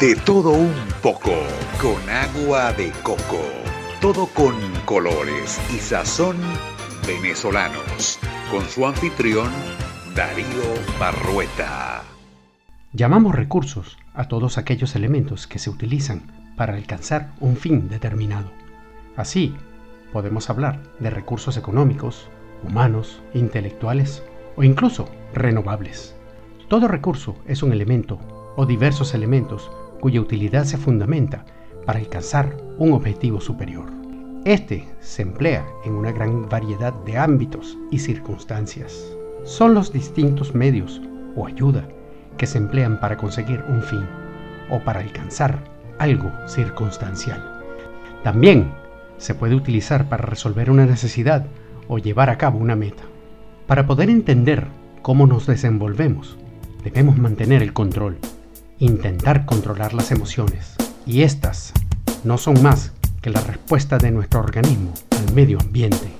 De todo un poco, con agua de coco. Todo con colores y sazón venezolanos. Con su anfitrión, Darío Barrueta. Llamamos recursos a todos aquellos elementos que se utilizan para alcanzar un fin determinado. Así, podemos hablar de recursos económicos, humanos, intelectuales o incluso renovables. Todo recurso es un elemento o diversos elementos cuya utilidad se fundamenta para alcanzar un objetivo superior. Este se emplea en una gran variedad de ámbitos y circunstancias. Son los distintos medios o ayuda que se emplean para conseguir un fin o para alcanzar algo circunstancial. También se puede utilizar para resolver una necesidad o llevar a cabo una meta. Para poder entender cómo nos desenvolvemos, debemos mantener el control intentar controlar las emociones, y estas no son más que la respuesta de nuestro organismo al medio ambiente.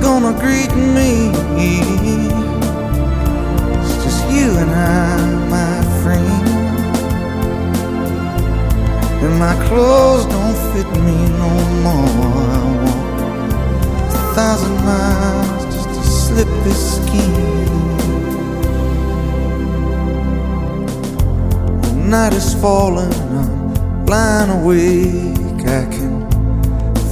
Gonna greet me. It's just you and I, my friend. And my clothes don't fit me no more. I a thousand miles just to slip this skin. Night is falling, I'm lying awake. I can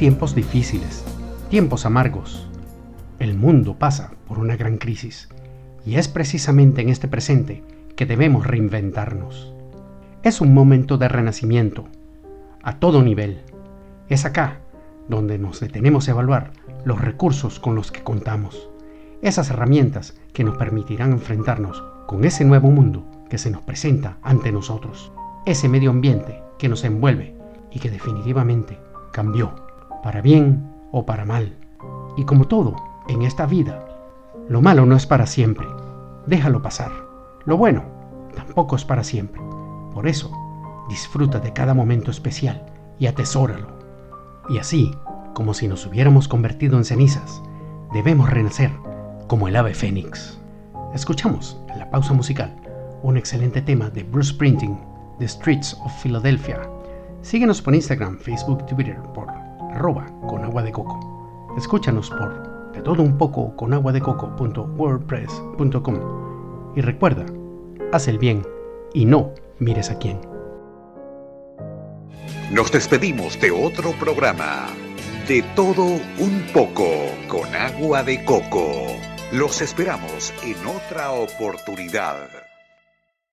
Tiempos difíciles, tiempos amargos. El mundo pasa por una gran crisis y es precisamente en este presente que debemos reinventarnos. Es un momento de renacimiento, a todo nivel. Es acá donde nos detenemos a evaluar los recursos con los que contamos, esas herramientas que nos permitirán enfrentarnos con ese nuevo mundo que se nos presenta ante nosotros, ese medio ambiente que nos envuelve y que definitivamente cambió para bien o para mal. Y como todo en esta vida, lo malo no es para siempre. Déjalo pasar. Lo bueno tampoco es para siempre. Por eso, disfruta de cada momento especial y atesóralo. Y así, como si nos hubiéramos convertido en cenizas, debemos renacer como el ave fénix. Escuchamos en la pausa musical un excelente tema de Bruce Springsteen, The Streets of Philadelphia, Síguenos por Instagram, Facebook Twitter por arroba con agua de coco. Escúchanos por de todo un poco con agua de coco.wordpress.com. Y recuerda, haz el bien y no mires a quién. Nos despedimos de otro programa. De todo un poco con agua de coco. Los esperamos en otra oportunidad.